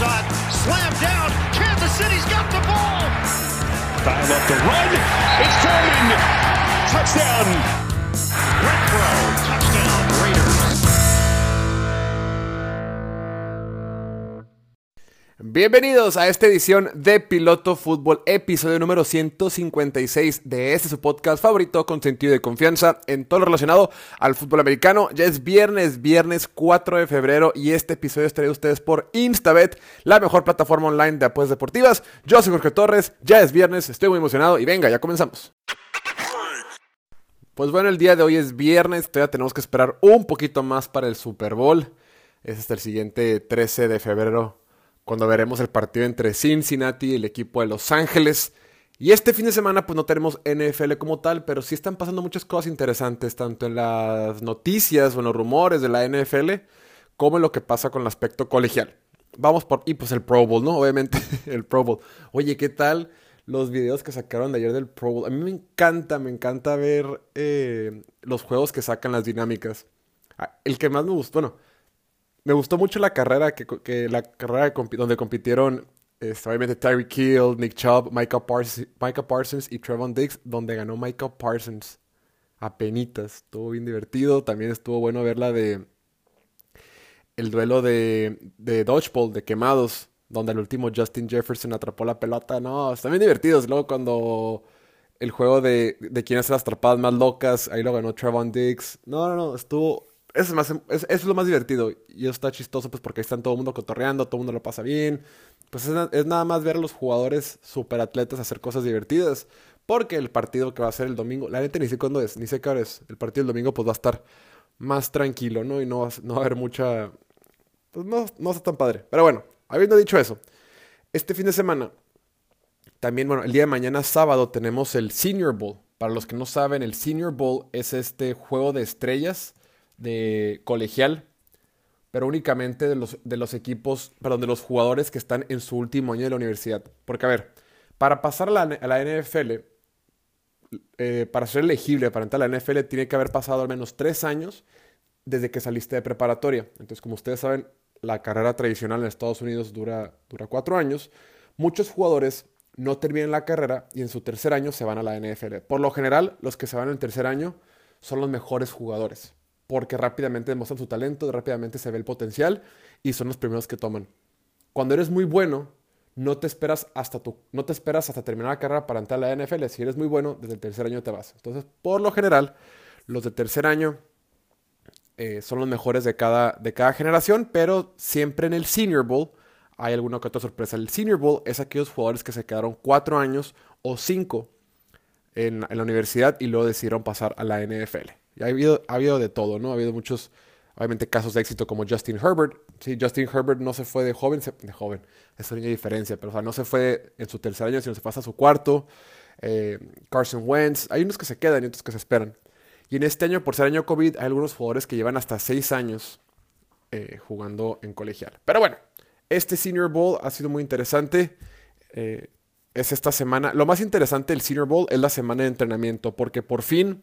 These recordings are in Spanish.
shot, slam down. Kansas City's got the ball. Dial up the run. It's Foreman. Touchdown. Bienvenidos a esta edición de Piloto Fútbol, episodio número 156 de este su podcast favorito con sentido de confianza en todo lo relacionado al fútbol americano. Ya es viernes, viernes 4 de febrero y este episodio es traído a ustedes por Instabet, la mejor plataforma online de apuestas deportivas. Yo soy Jorge Torres, ya es viernes, estoy muy emocionado y venga, ya comenzamos. Pues bueno, el día de hoy es viernes, todavía tenemos que esperar un poquito más para el Super Bowl. Es hasta el siguiente 13 de febrero cuando veremos el partido entre Cincinnati y el equipo de Los Ángeles. Y este fin de semana pues no tenemos NFL como tal, pero sí están pasando muchas cosas interesantes, tanto en las noticias o en los rumores de la NFL, como en lo que pasa con el aspecto colegial. Vamos por... Y pues el Pro Bowl, ¿no? Obviamente el Pro Bowl. Oye, ¿qué tal los videos que sacaron de ayer del Pro Bowl? A mí me encanta, me encanta ver eh, los juegos que sacan las dinámicas. Ah, El que más me gustó, bueno, me gustó mucho la carrera que, que la carrera donde compitieron este, obviamente Tyreek Hill, Nick Chubb, Micah Parsons, Micah Parsons y Trevon Diggs, donde ganó Micah Parsons. Apenitas, estuvo bien divertido. También estuvo bueno ver la de el duelo de, de Dodgeball, de quemados, donde el último Justin Jefferson atrapó la pelota. No, están bien divertidos. Luego cuando el juego de, de quién hace las atrapadas más locas, ahí lo ganó Trevon Diggs. No, no, no, estuvo... Eso es, más, es- es lo más divertido. Y eso está chistoso, pues porque ahí están todo el mundo cotorreando, todo el mundo lo pasa bien. Pues es, na- es nada más ver a los jugadores superatletas hacer cosas divertidas. Porque el partido que va a ser el domingo, la neta ni sé cuándo es, ni sé qué hora es. El partido del domingo pues va a estar más tranquilo, ¿no? Y no no va a haber mucha... Pues no, no está tan padre. Pero bueno, habiendo dicho eso, este fin de semana, también, bueno, el día de mañana sábado tenemos el Senior Bowl. Para los que no saben, el Senior Bowl es este juego de estrellas de colegial, pero únicamente de los, de los equipos, perdón, de los jugadores que están en su último año de la universidad. Porque, a ver, para pasar a la, NFL, eh, para ser elegible para entrar a la NFL, tiene que haber pasado al menos tres años desde que saliste de preparatoria. Entonces, como ustedes saben, la carrera tradicional en Estados Unidos dura, dura cuatro años. Muchos jugadores no terminan la carrera y en su tercer año se van a la NFL. Por lo general, los que se van en el tercer año son los mejores jugadores, porque rápidamente demuestran su talento, rápidamente se ve el potencial y son los primeros que toman. Cuando eres muy bueno, no te esperas hasta tu, no te esperas hasta terminar la carrera para entrar a la NFL. Si eres muy bueno, desde el tercer año te vas. Entonces, por lo general, los de tercer año eh, son los mejores de cada, de cada generación, pero siempre en el Senior Bowl hay alguna que otra sorpresa. El Senior Bowl es aquellos jugadores que se quedaron cuatro años o cinco en, en la universidad y luego decidieron pasar a la NFL. Y ha habido, ha habido de todo, ¿no? Ha habido muchos, obviamente, casos de éxito como Justin Herbert. Sí, Justin Herbert no se fue de joven, se- de joven, eso no hay diferencia, pero o sea, no se fue en su tercer año, sino se pasa a su cuarto. Eh, Carson Wentz, hay unos que se quedan y otros que se esperan. Y en este año, por ser año COVID, hay algunos jugadores que llevan hasta seis años eh, jugando en colegial. Pero bueno, este Senior Bowl ha sido muy interesante. Eh, es esta semana. Lo más interesante del Senior Bowl es la semana de entrenamiento, porque por fin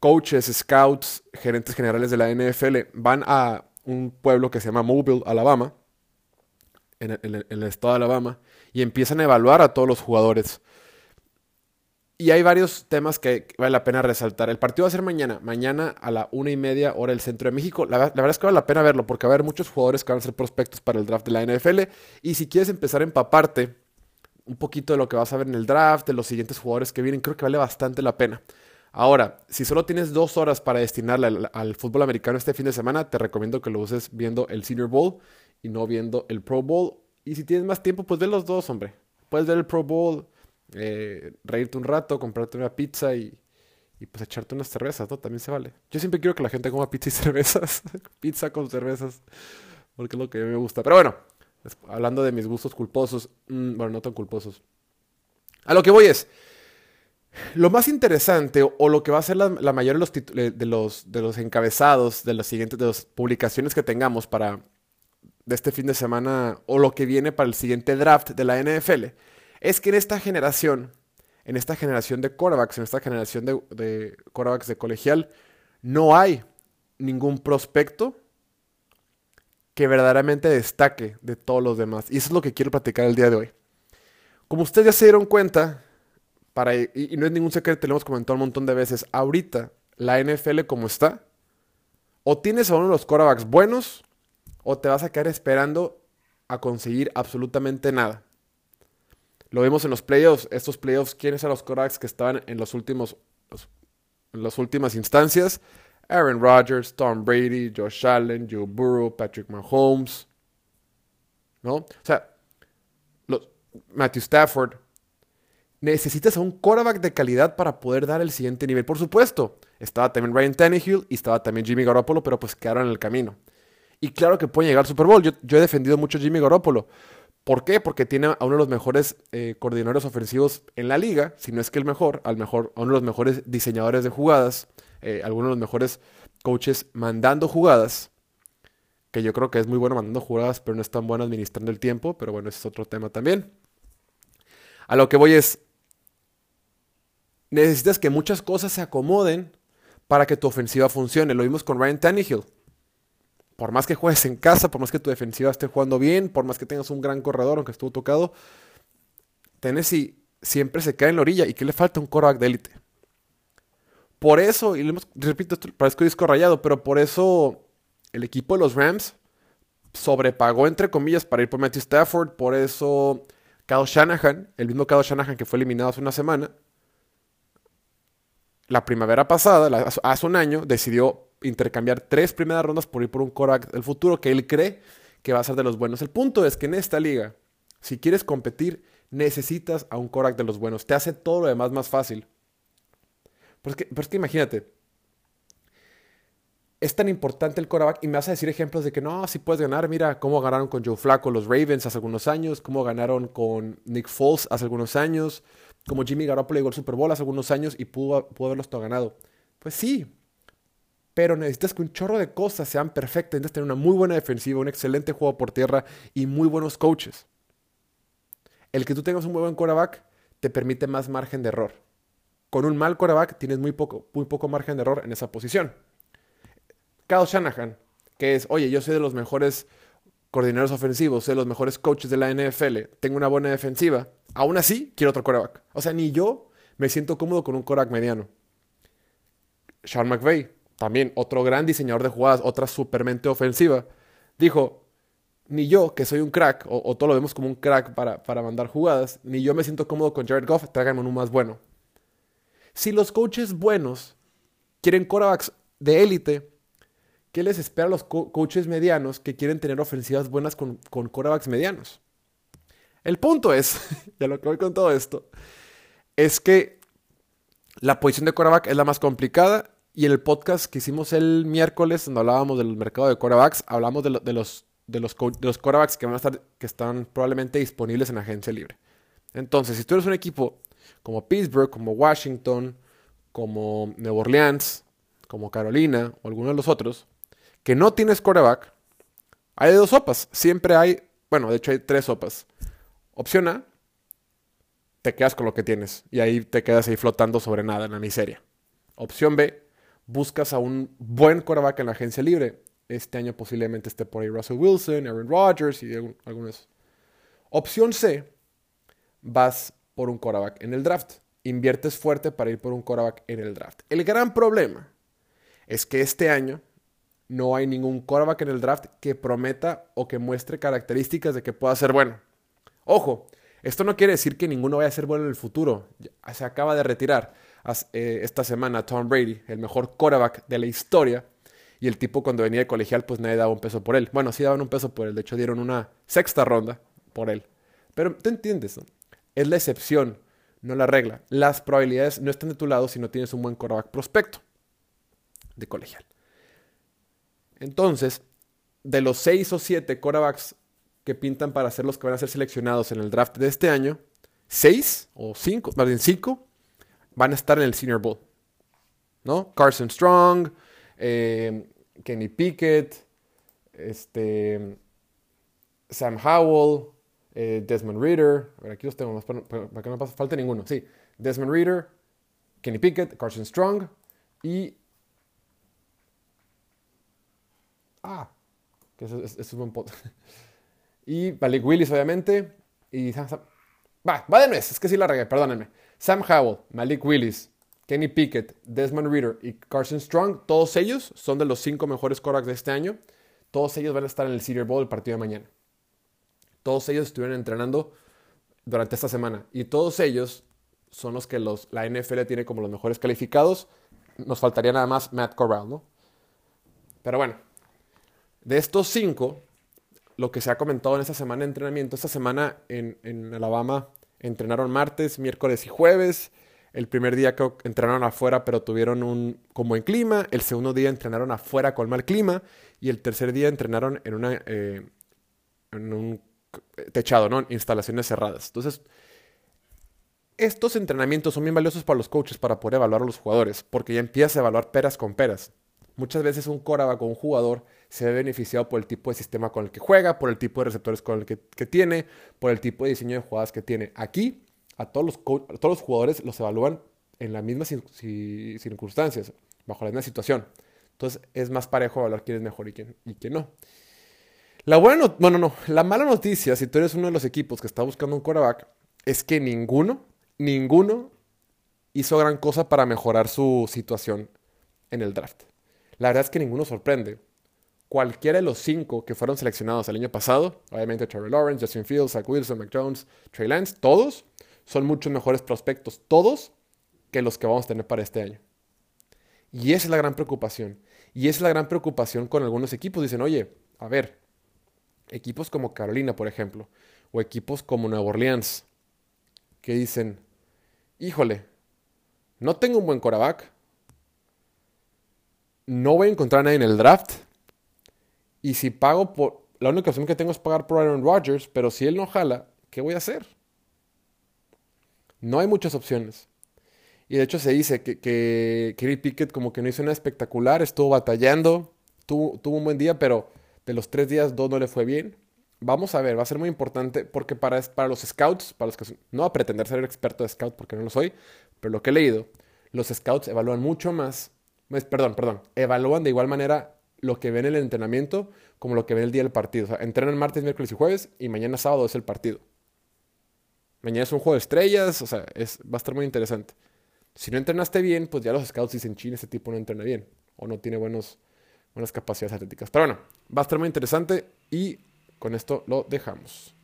coaches, scouts, gerentes generales de la NFL van a un pueblo que se llama Mobile, Alabama, en el, estado de Alabama, y empiezan a evaluar a todos los jugadores. Y hay varios temas que vale la pena resaltar. El partido va a ser mañana, mañana a la una y media hora del centro de México. La, la verdad es que vale la pena verlo porque va a haber muchos jugadores que van a ser prospectos para el draft de la NFL. Y si quieres empezar a empaparte un poquito de lo que vas a ver en el draft, de los siguientes jugadores que vienen, creo que vale bastante la pena. Ahora, si solo tienes dos horas para destinarle al, fútbol americano este fin de semana, te recomiendo que lo uses viendo el Senior Bowl y no viendo el Pro Bowl. Y si tienes más tiempo, pues ve los dos, hombre. Puedes ver el Pro Bowl, eh, reírte un rato, comprarte una pizza y, y pues echarte unas cervezas, ¿no? También se vale. Yo siempre quiero que la gente coma pizza y cervezas. pizza con cervezas. Porque es lo que a mí me gusta. Pero bueno, hablando de mis gustos culposos. mm, bueno, no tan culposos. A lo que voy es. Lo más interesante o, lo que va a ser la, la mayoría de los, eh, de, los, encabezados de las siguientes de publicaciones que tengamos para de este fin de semana o lo que viene para el siguiente draft de la NFL es que en esta generación, en esta generación de quarterbacks, en esta generación de, de de colegial, no hay ningún prospecto que verdaderamente destaque de todos los demás. Y eso es lo que quiero platicar el día de hoy. Como ustedes ya se dieron cuenta, y, no es ningún secreto, lo hemos comentado un montón de veces, ahorita la NFL como está, o tienes a uno de los quarterbacks buenos, o te vas a quedar esperando a conseguir absolutamente nada. Lo vimos en los playoffs. Estos playoffs, ¿quiénes eran los quarterbacks que estaban en los últimos, en las últimas instancias? Aaron Rodgers, Tom Brady, Josh Allen, Joe Burrow, Patrick Mahomes. ¿No? O sea, los, Matthew Stafford. Necesitas a un quarterback de calidad para poder dar el siguiente nivel. Por supuesto, estaba también Ryan Tannehill y estaba también Jimmy Garoppolo, pero pues quedaron en el camino. Y claro que pueden llegar al Super Bowl. Yo, yo he defendido mucho Jimmy Garoppolo. ¿Por qué? Porque tiene a uno de los mejores eh, coordinadores ofensivos en la liga, si no es que el mejor, al mejor, a uno de los mejores diseñadores de jugadas, eh, algunos de los mejores coaches mandando jugadas, que yo creo que es muy bueno mandando jugadas, pero no es tan bueno administrando el tiempo, pero bueno, ese es otro tema también. A lo que voy es, necesitas que muchas cosas se acomoden para que tu ofensiva funcione. Lo vimos con Ryan Tannehill por más que juegues en casa, por más que tu defensiva esté jugando bien, por más que tengas un gran corredor, aunque estuvo tocado, Tennessee siempre se cae en la orilla y que le falta un quarterback de élite. Por eso, y repito, esto parezco disco rayado, pero por eso el equipo de los Rams sobrepagó, entre comillas, para ir por Matthew Stafford. Por eso Kyle Shanahan, el mismo Kyle Shanahan que fue eliminado hace una semana, la primavera pasada, hace un año, decidió intercambiar tres primeras rondas por ir por un Korak del futuro que él cree que va a ser de los buenos. El punto es que en esta liga, si quieres competir, necesitas a un Korak de los buenos. Te hace todo lo demás más fácil. Pero es que, imagínate, es tan importante el quarterback y me vas a decir ejemplos de que no, si puedes ganar. Mira cómo ganaron con Joe Flacco los Ravens hace algunos años, cómo ganaron con Nick Foles hace algunos años, como Jimmy Garoppolo llegó al Super Bowl hace algunos años y pudo, pudo haberlos todo ganado. Pues sí, pero necesitas que un chorro de cosas sean perfectas. Necesitas tener una muy buena defensiva, un excelente juego por tierra y muy buenos coaches. El que tú tengas un muy buen quarterback te permite más margen de error. Con un mal quarterback tienes muy poco, muy poco margen de error en esa posición. Kyle Shanahan, que es, oye, yo soy de los mejores coordinadores ofensivos, de los mejores coaches de la NFL, tengo una buena defensiva. Aún así, quiero otro quarterback. O sea, ni yo me siento cómodo con un quarterback mediano. Sean McVay, también otro gran diseñador de jugadas, otra supermente ofensiva, dijo, ni yo, que soy un crack, o, todo lo vemos como un crack para, para, mandar jugadas, ni yo me siento cómodo con Jared Goff, tráiganme uno más bueno. Si los coaches buenos quieren quarterbacks de élite, ¿qué les espera a los coaches medianos que quieren tener ofensivas buenas con, con quarterbacks medianos? El punto es, ya lo que voy con todo esto, es que la posición de quarterback es la más complicada y en el podcast que hicimos el miércoles, donde hablábamos del mercado de quarterbacks, hablamos de, los, de los, de los quarterbacks que van a estar, que están probablemente disponibles en agencia libre. Entonces, si tú eres un equipo como Pittsburgh, como Washington, como Nueva Orleans, como Carolina o alguno de los otros, que no tienes quarterback, hay dos sopas. Siempre hay, bueno, de hecho hay tres sopas. Opción A, te quedas con lo que tienes y ahí te quedas ahí flotando sobre nada en la miseria. Opción B, buscas a un buen quarterback en la agencia libre. Este año posiblemente esté por ahí Russell Wilson, Aaron Rodgers y algunos. Opción C, vas por un quarterback en el draft. Inviertes fuerte para ir por un quarterback en el draft. El gran problema es que este año no hay ningún quarterback en el draft que prometa o que muestre características de que pueda ser bueno. Ojo, esto no quiere decir que ninguno vaya a ser bueno en el futuro. Se acaba de retirar. Eh, esta semana Tom Brady, el mejor quarterback de la historia. Y el tipo cuando venía de colegial, pues nadie daba un peso por él. Bueno, sí daban un peso por él. De hecho, dieron una sexta ronda por él. Pero tú entiendes. Es la excepción, no la regla. Las probabilidades no están de tu lado si no tienes un buen quarterback prospecto de colegial. Entonces, de los seis o siete quarterbacks que pintan para ser los que van a ser seleccionados en el draft de este año, seis o cinco, más bien cinco, van a estar en el Senior Bowl. ¿No? Carson Strong, eh, Kenny Pickett, este, Sam Howell, eh, Desmond Reader. A ver, aquí los tengo, para, para, que no falta ninguno. Sí, Desmond Reader, Kenny Pickett, Carson Strong y... Ah, Que eso, es un buen pot. y Malik Willis, obviamente. Y Va, va de nuez, es que sí la regué, perdónenme. Sam Howell, Malik Willis, Kenny Pickett, Desmond Reader y Carson Strong, todos ellos son de los cinco mejores quarterbacks de este año. Todos ellos van a estar en el Cedar Bowl el partido de mañana. Todos ellos estuvieron entrenando durante esta semana. Y todos ellos son los que los, la NFL tiene como los mejores calificados. Nos faltaría nada más Matt Corral, ¿no? Pero bueno, de estos cinco, lo que se ha comentado en esta semana de entrenamiento, esta semana en, Alabama entrenaron martes, miércoles y jueves. El primer día que entrenaron afuera, pero tuvieron un como en clima. El segundo día entrenaron afuera con mal clima. Y el tercer día entrenaron en, una, eh, un techado, ¿no? Instalaciones cerradas. Entonces, estos entrenamientos son bien valiosos para los coaches para poder evaluar a los jugadores, porque ya empiezas a evaluar peras con peras. Muchas veces un coreback con un jugador se ve beneficiado por el tipo de sistema con el que juega, por el tipo de receptores con el que, tiene, por el tipo de diseño de jugadas que tiene. Aquí, a todos los, todos los jugadores los evalúan en las mismas circunstancias, bajo la misma situación. Entonces es más parejo evaluar quién es mejor y quién, y quién no. La buena, no, no, no. La mala noticia, si tú eres uno de los equipos que está buscando un quarterback, es que ninguno, ninguno hizo gran cosa para mejorar su situación en el draft. La verdad es que ninguno sorprende. Cualquiera de los cinco que fueron seleccionados el año pasado, obviamente Trevor Lawrence, Justin Fields, Zach Wilson, Mac Jones, Trey Lance, todos son muchos mejores prospectos, todos, que los que vamos a tener para este año. Y esa es la gran preocupación. Y esa es la gran preocupación con algunos equipos. Dicen, oye, a ver, equipos como Carolina, por ejemplo, o equipos como Nueva Orleans, que dicen, híjole, no tengo un buen coreback, no voy a encontrar a nadie en el draft, y si pago por, la única opción que tengo es pagar por Aaron Rodgers, pero si él no jala, ¿qué voy a hacer? No hay muchas opciones. Y de hecho se dice que, que Kenny Pickett como que no hizo nada espectacular, estuvo batallando, tuvo, tuvo un buen día, pero de los tres días, dos no le fue bien. Vamos a ver, va a ser muy importante porque para, para los scouts, para los que no a pretender ser experto de scout porque no lo soy, pero lo que he leído, los scouts evalúan mucho más, perdón, perdón, evalúan de igual manera lo que ven en el entrenamiento como lo que ven el día del partido. O sea, entrenan martes, miércoles y jueves y mañana sábado es el partido. Mañana es un juego de estrellas, o sea, es, va a estar muy interesante. Si no entrenaste bien, pues ya los scouts dicen, ching, ese tipo no entrena bien o no tiene buenos unas capacidades atléticas. Pero bueno, va a estar muy interesante y con esto lo dejamos.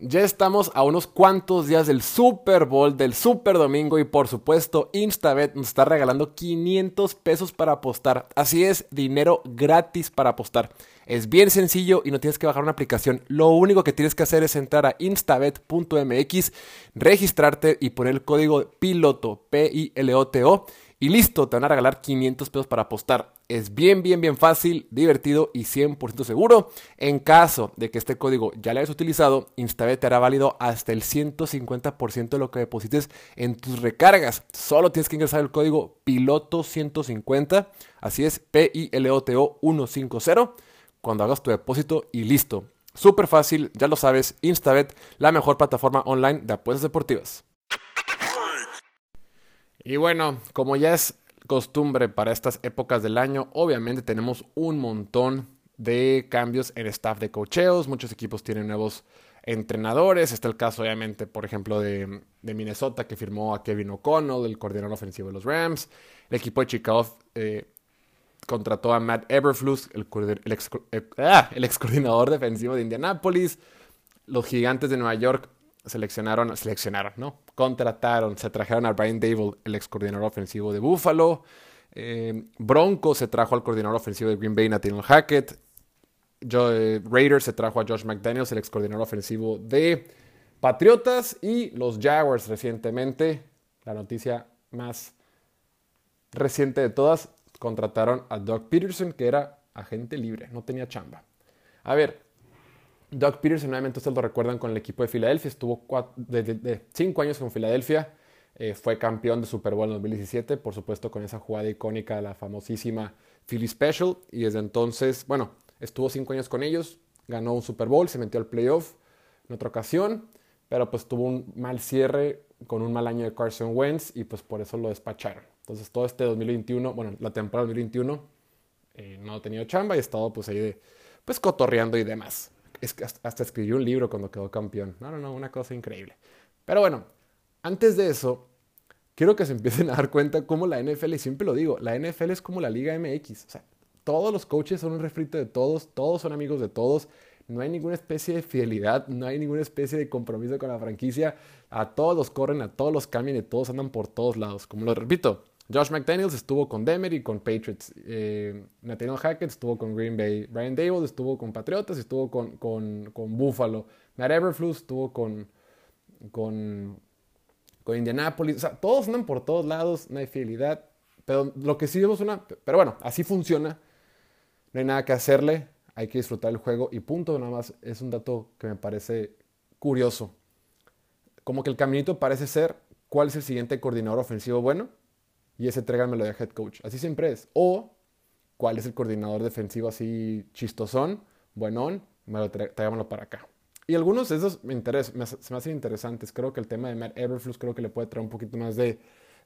Ya estamos a unos cuantos días del Super Bowl, del Super Domingo y por supuesto Instabet nos está regalando 500 pesos para apostar. Así es, dinero gratis para apostar. Es bien sencillo y no tienes que bajar una aplicación. Lo único que tienes que hacer es entrar a instabet.mx, registrarte y poner el código PILOTO, P-I-L-O-T-O y listo, te van a regalar 500 pesos para apostar. Es bien, bien, bien fácil, divertido y 100% seguro. En caso de que este código ya lo hayas utilizado, Instabet te hará válido hasta el 150% de lo que deposites en tus recargas. Solo tienes que ingresar el código PILOTO150, así es, P-I-L-O-T-O 150, cuando hagas tu depósito y listo. Súper fácil, ya lo sabes, Instabet, la mejor plataforma online de apuestas deportivas. Y bueno, como ya es costumbre para estas épocas del año, obviamente tenemos un montón de cambios en staff de cocheos. Muchos equipos tienen nuevos entrenadores. Está el caso, obviamente, por ejemplo, de, Minnesota, que firmó a Kevin O'Connell, el coordinador ofensivo de los Rams. El equipo de Chicago eh, contrató a Matt Eberflus, el, ex, eh, ah, el ex coordinador defensivo de Indianapolis. Los gigantes de Nueva York seleccionaron, seleccionaron, ¿no? Contrataron, se trajeron a Brian Dable, el ex coordinador ofensivo de Buffalo. Eh, Bronco se trajo al coordinador ofensivo de Green Bay, Nathaniel Hackett. Eh, Raiders se trajo a Josh McDaniels, el ex coordinador ofensivo de Patriotas. Y los Jaguars recientemente, la noticia más reciente de todas, contrataron a Doug Peterson, que era agente libre, no tenía chamba. A ver, Doug Peterson, nuevamente ustedes lo recuerdan con el equipo de Filadelfia, estuvo de, cinco años con Filadelfia, eh, fue campeón de Super Bowl en 2017, por supuesto con esa jugada icónica, la famosísima Philly Special, y desde entonces, bueno, estuvo cinco años con ellos, ganó un Super Bowl, se metió al playoff en otra ocasión, pero pues tuvo un mal cierre con un mal año de Carson Wentz y pues por eso lo despacharon. Entonces todo este 2021, bueno, la temporada 2021 eh, no ha tenido chamba y ha estado pues ahí de, pues cotorreando y demás. Hasta escribió un libro cuando quedó campeón. No, no, no, una cosa increíble. Pero bueno, antes de eso, quiero que se empiecen a dar cuenta cómo la NFL, y siempre lo digo, la NFL es como la Liga MX. O sea, todos los coaches son un refrito de todos, todos son amigos de todos. No hay ninguna especie de fidelidad, no hay ninguna especie de compromiso con la franquicia. A todos los corren, a todos los cambian y todos andan por todos lados. Como lo repito, Josh McDaniels estuvo con Demer y con Patriots. Eh, Nathaniel Hackett estuvo con Green Bay. Brian Dable estuvo con Patriotas y estuvo con, con, con Buffalo. Matt Everflux estuvo con, con, con Indianapolis. O sea, todos andan por todos lados, no hay fidelidad. Pero lo que sí vemos una... Pero bueno, así funciona. No hay nada que hacerle hay que disfrutar el juego y punto, nada más es un dato que me parece curioso. Como que el caminito parece ser cuál es el siguiente coordinador ofensivo bueno y ese tráiganmelo de head coach. Así siempre es. O cuál es el coordinador defensivo así chistosón, buenón, me lo tráiganmelo para acá. Y algunos de esos me, interesan, se me hacen interesantes. Creo que el tema de Matt Everflux creo que le puede traer un poquito más de,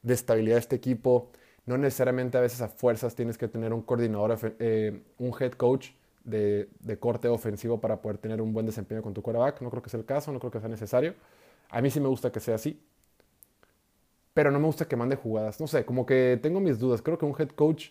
de estabilidad a este equipo. No necesariamente a veces a fuerzas tienes que tener un coordinador, eh, un head coach de, corte ofensivo para poder tener un buen desempeño con tu quarterback. No creo que sea el caso, no creo que sea necesario. A mí sí me gusta que sea así. Pero no me gusta que mande jugadas. No sé, como que tengo mis dudas. Creo que un head coach,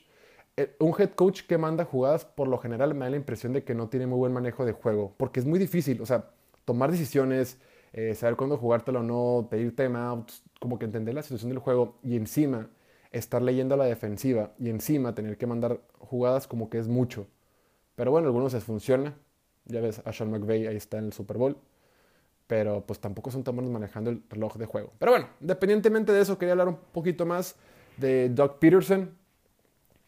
eh, un head coach que manda jugadas, por lo general me da la impresión de que no tiene muy buen manejo de juego. Porque es muy difícil, o sea, tomar decisiones, eh, saber cuándo jugártelo o no, pedir timeouts, como que entender la situación del juego y encima estar leyendo a la defensiva y encima tener que mandar jugadas como que es mucho. Pero bueno, algunos les funciona. Ya ves, a Sean McVay ahí está en el Super Bowl. Pero pues tampoco son tan buenos manejando el reloj de juego. Pero bueno, independientemente de eso, quería hablar un poquito más de Doug Peterson,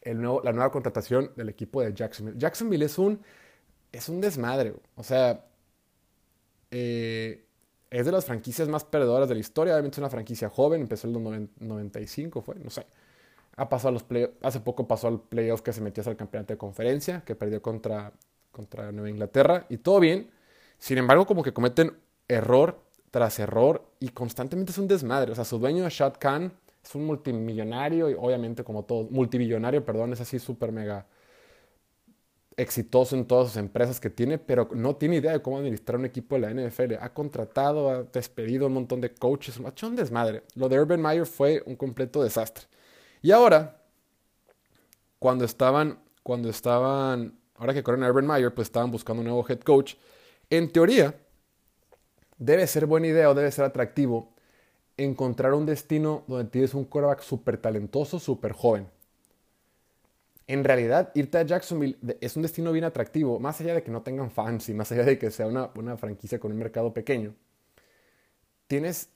el la nueva contratación del equipo de Jacksonville. Jacksonville es un, es un desmadre. O sea, eh, es de las franquicias más perdedoras de la historia. Obviamente es una franquicia joven, empezó en el 95, fue, no sé ha pasado los play hace poco pasó al playoff que se metió al campeonato de conferencia, que perdió contra, contra Nueva Inglaterra, y todo bien. Sin embargo, como que cometen error tras error y constantemente es un desmadre. O sea, su dueño, Shad Khan, es un multimillonario y obviamente como todo, multibillonario, perdón, es así súper mega exitoso en todas sus empresas que tiene, pero no tiene idea de cómo administrar un equipo de la NFL. Ha contratado, ha despedido un montón de coaches, ha hecho un desmadre. Lo de Urban Meyer fue un completo desastre. Y ahora, cuando estaban, cuando estaban, ahora que corren a Urban Meyer, pues estaban buscando un nuevo head coach. En teoría, debe ser buena idea o debe ser atractivo encontrar un destino donde tienes un quarterback súper talentoso, súper joven. En realidad, irte a Jacksonville es un destino bien atractivo, más allá de que no tengan fans y más allá de que sea una, una franquicia con un mercado pequeño. Tienes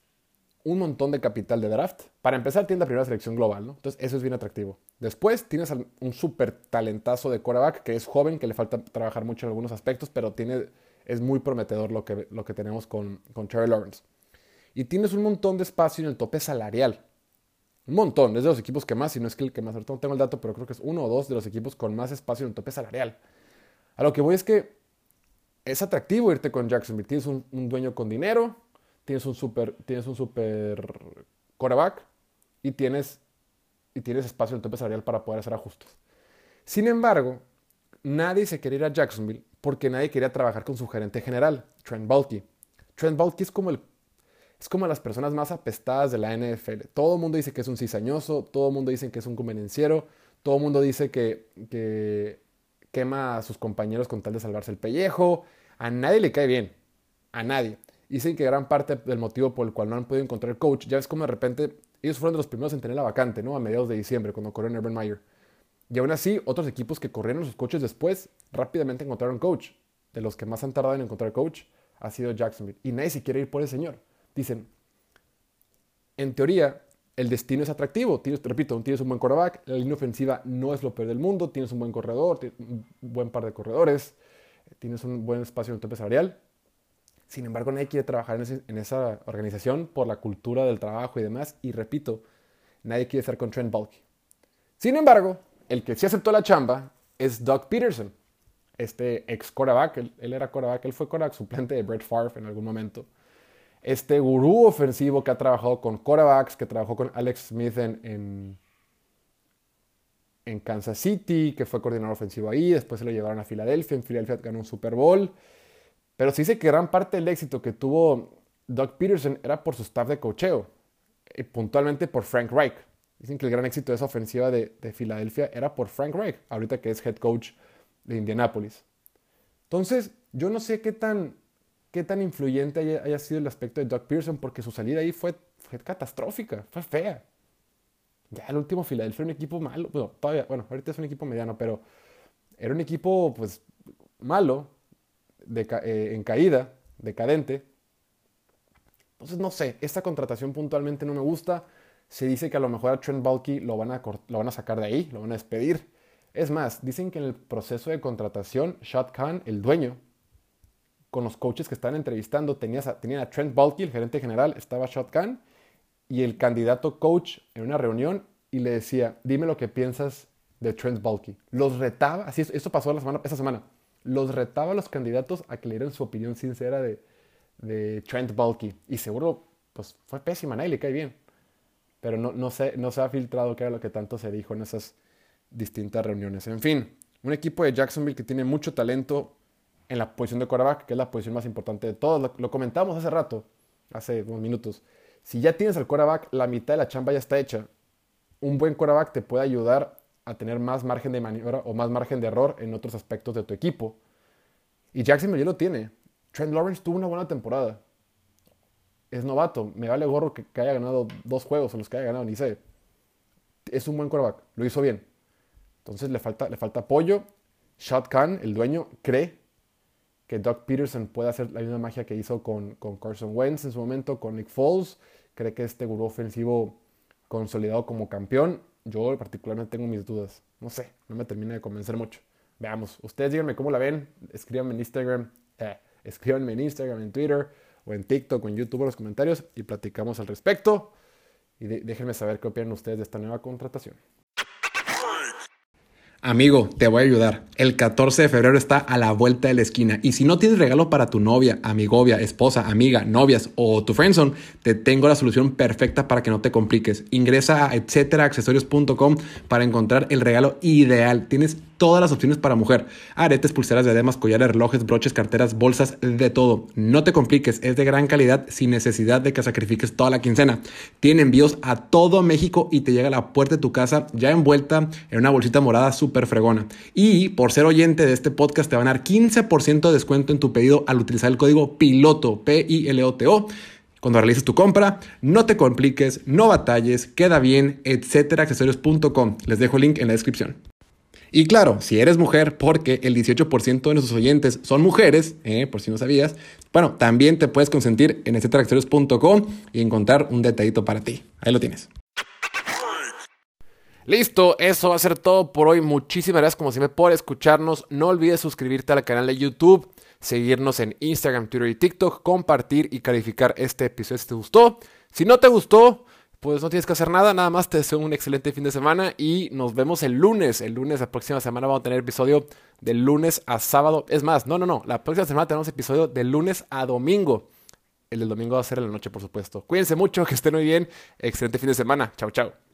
un montón de capital de draft. Para empezar, tienes la primera selección global, ¿no? Entonces, eso es bien atractivo. Después, tienes un súper talentazo de quarterback que es joven, que le falta trabajar mucho en algunos aspectos, pero tiene, es muy prometedor lo que, lo que tenemos con, con Terry Lawrence. Y tienes un montón de espacio en el tope salarial. Un montón, es de los equipos que más, si no es que el que más, ahorita no tengo el dato, pero creo que es uno o dos de los equipos con más espacio en el tope salarial. A lo que voy es que es atractivo irte con Jacksonville. Tienes un dueño con dinero, tienes un super, tienes un super coreback y tienes, y tienes espacio en el tope salarial para poder hacer ajustes. Sin embargo, nadie se quería ir a Jacksonville porque nadie quería trabajar con su gerente general, Trent Baalke. Trent Baalke es como el es como las personas más apestadas de la NFL. Todo el mundo dice que es un cizañoso, todo el mundo dice que es un convenenciero, todo el mundo dice que, que quema a sus compañeros con tal de salvarse el pellejo. A nadie le cae bien, a nadie. Dicen que gran parte del motivo por el cual no han podido encontrar coach, ya es como de repente ellos fueron de los primeros en tener la vacante, ¿no? A mediados de diciembre, cuando corrió Urban Meyer. Y aún así, otros equipos que corrieron sus coaches después rápidamente encontraron coach. De los que más han tardado en encontrar coach ha sido Jacksonville. Y nadie se quiere ir por el señor. Dicen, en teoría, el destino es atractivo. Tienes, repito, tienes un buen quarterback, la línea ofensiva no es lo peor del mundo, tienes un buen corredor, un buen par de corredores, tienes un buen espacio en el tope. Sin embargo, nadie quiere trabajar en, esa organización por la cultura del trabajo y demás. Y repito, nadie quiere estar con Trent Baalke. Sin embargo, el que sí aceptó la chamba es Doug Peterson, este ex quarterback. Él, era quarterback, él fue quarterback suplente de Brett Favre en algún momento. Este gurú ofensivo que ha trabajado con quarterbacks, que trabajó con Alex Smith en, en Kansas City, que fue coordinador ofensivo ahí, después se lo llevaron a Filadelfia, en Filadelfia ganó un Super Bowl. Pero se dice que gran parte del éxito que tuvo Doug Peterson era por su staff de cocheo, y puntualmente por Frank Reich. Dicen que el gran éxito de esa ofensiva de, de Filadelfia era por Frank Reich, ahorita que es head coach de Indianapolis. Entonces, yo no sé qué tan, qué tan influyente haya, sido el aspecto de Doug Pearson, porque su salida ahí fue, fue catastrófica, fue fea. Ya el último Filadelfia era un equipo malo, bueno, todavía, bueno, ahorita es un equipo mediano, pero era un equipo pues malo, de, eh, en caída, decadente. Entonces, no sé, esta contratación puntualmente no me gusta. Se dice que a lo mejor a Trent Balky lo van a, lo van a sacar de ahí, lo van a despedir. Es más, dicen que en el proceso de contratación, Shad el dueño, con los coaches que están entrevistando, tenían a Trent Balky, el gerente general, estaba Shad Khan, y el candidato coach en una reunión y le decía, dime lo que piensas de Trent Balky. Los retaba, así eso pasó la semana, esa semana, los retaba a los candidatos a que le dieran su opinión sincera de, de Trent Balky. Y seguro, pues fue pésima, nadie le cae bien. Pero no, no, se, no se ha filtrado qué era lo que tanto se dijo en esas distintas reuniones. En fin, un equipo de Jacksonville que tiene mucho talento en la posición de quarterback, que es la posición más importante de todos. Lo, lo comentamos hace rato, hace unos minutos. Si ya tienes el quarterback, la mitad de la chamba ya está hecha. Un buen quarterback te puede ayudar a tener más margen de maniobra o más margen de error en otros aspectos de tu equipo. Y Jacksonville ya lo tiene. Trent Lawrence tuvo una buena temporada. Es novato. Me vale gorro que, haya ganado dos juegos o los que haya ganado, ni sé. Es un buen quarterback. Lo hizo bien. Entonces le falta, le falta apoyo. Shad Khan, el dueño, cree que Doug Peterson puede hacer la misma magia que hizo con, con Carson Wentz en su momento, con Nick Foles. Cree que este gurú ofensivo consolidado como campeón. Yo particularmente tengo mis dudas. No sé, no me termina de convencer mucho. Veamos, ustedes díganme cómo la ven. Escríbanme en Instagram, eh, escríbanme en Instagram, en Twitter, o en TikTok, o en YouTube en los comentarios y platicamos al respecto. Y déjenme saber qué opinan ustedes de esta nueva contratación. Amigo, te voy a ayudar. El 14 de febrero está a la vuelta de la esquina. Y si no tienes regalo para tu novia, amigovia, esposa, amiga, novias o tu friendzone, te tengo la solución perfecta para que no te compliques. Ingresa a etcéteraaccesorios.com para encontrar el regalo ideal. Tienes todas las opciones para mujer. Aretes, pulseras, diademas, collares, relojes, broches, carteras, bolsas, de todo. No te compliques, es de gran calidad sin necesidad de que sacrifiques toda la quincena. Tiene envíos a todo México y te llega a la puerta de tu casa ya envuelta en una bolsita morada súper fregona. Y por ser oyente de este podcast te van a dar 15% de descuento en tu pedido al utilizar el código PILOTO, P-I-L-O-T-O. Cuando realices tu compra, no te compliques, no batalles, queda bien, etcétera, accesorios.com. Les dejo el link en la descripción. Y claro, si eres mujer, porque el 18% de nuestros oyentes son mujeres, eh, por si no sabías, bueno, también te puedes consentir en etcéteraccesorios.com y encontrar un detallito para ti. Ahí lo tienes. Listo, eso va a ser todo por hoy. Muchísimas gracias como siempre por escucharnos. No olvides suscribirte al canal de YouTube, seguirnos en Instagram, Twitter y TikTok, compartir y calificar este episodio si te gustó. Si no te gustó, pues no tienes que hacer nada, nada más te deseo un excelente fin de semana y nos vemos el lunes. El lunes, la próxima semana vamos a tener episodio de lunes a sábado. Es más, no, no, no, la próxima semana tenemos episodio de lunes a domingo. El del domingo va a ser en la noche, por supuesto. Cuídense mucho, que estén muy bien. Excelente fin de semana. Chao, chao.